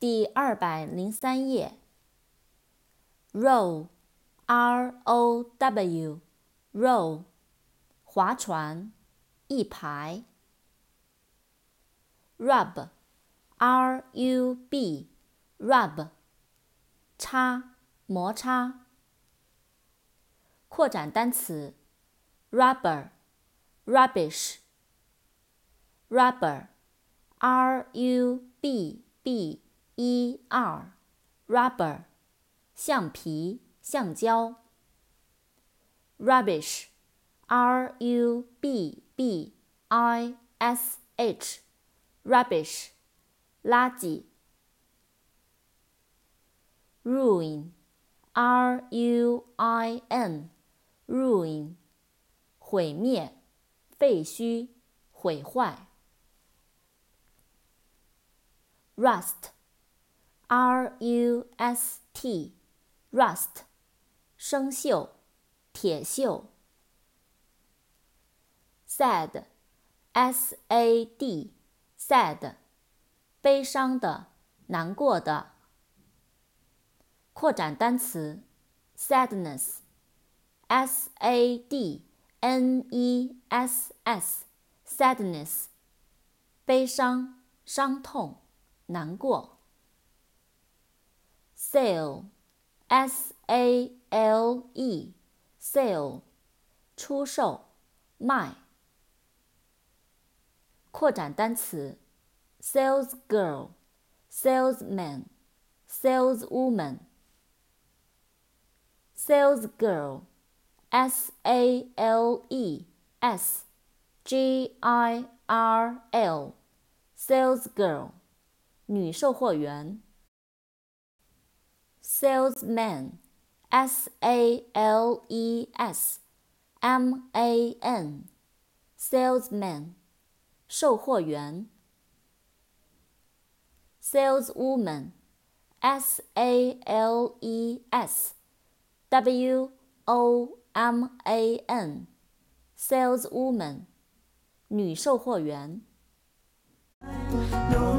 第二百零三页 row row row 划船一排 Rub, R U B, Rub，擦摩擦扩展单词 rubber rubbish rubber rubbish，rubber，rubbish，r-u-b-b-e-r，rubber，橡皮、橡胶。rubbish，r-u-b-b-i-s-h，rubbish，垃圾。ruin，r-u-i-n。ruin，毁灭、废墟、毁坏。rust R U S T，rust，生锈、铁锈。sad，s-a-d，sad，悲伤的、难过的。扩展单词，sadness。S A D N E S S，sadness，悲伤、伤痛、难过。Sale，S A L E，sale，出售、卖。扩展单词：sales girl，salesman，saleswoman，sales girl。S A L E S G I R L，sales girl，女售货员。 Salesman，S A L E S M A N，salesman，售货员。Saleswoman，S A L E S W O M A N，saleswoman，女售货员。No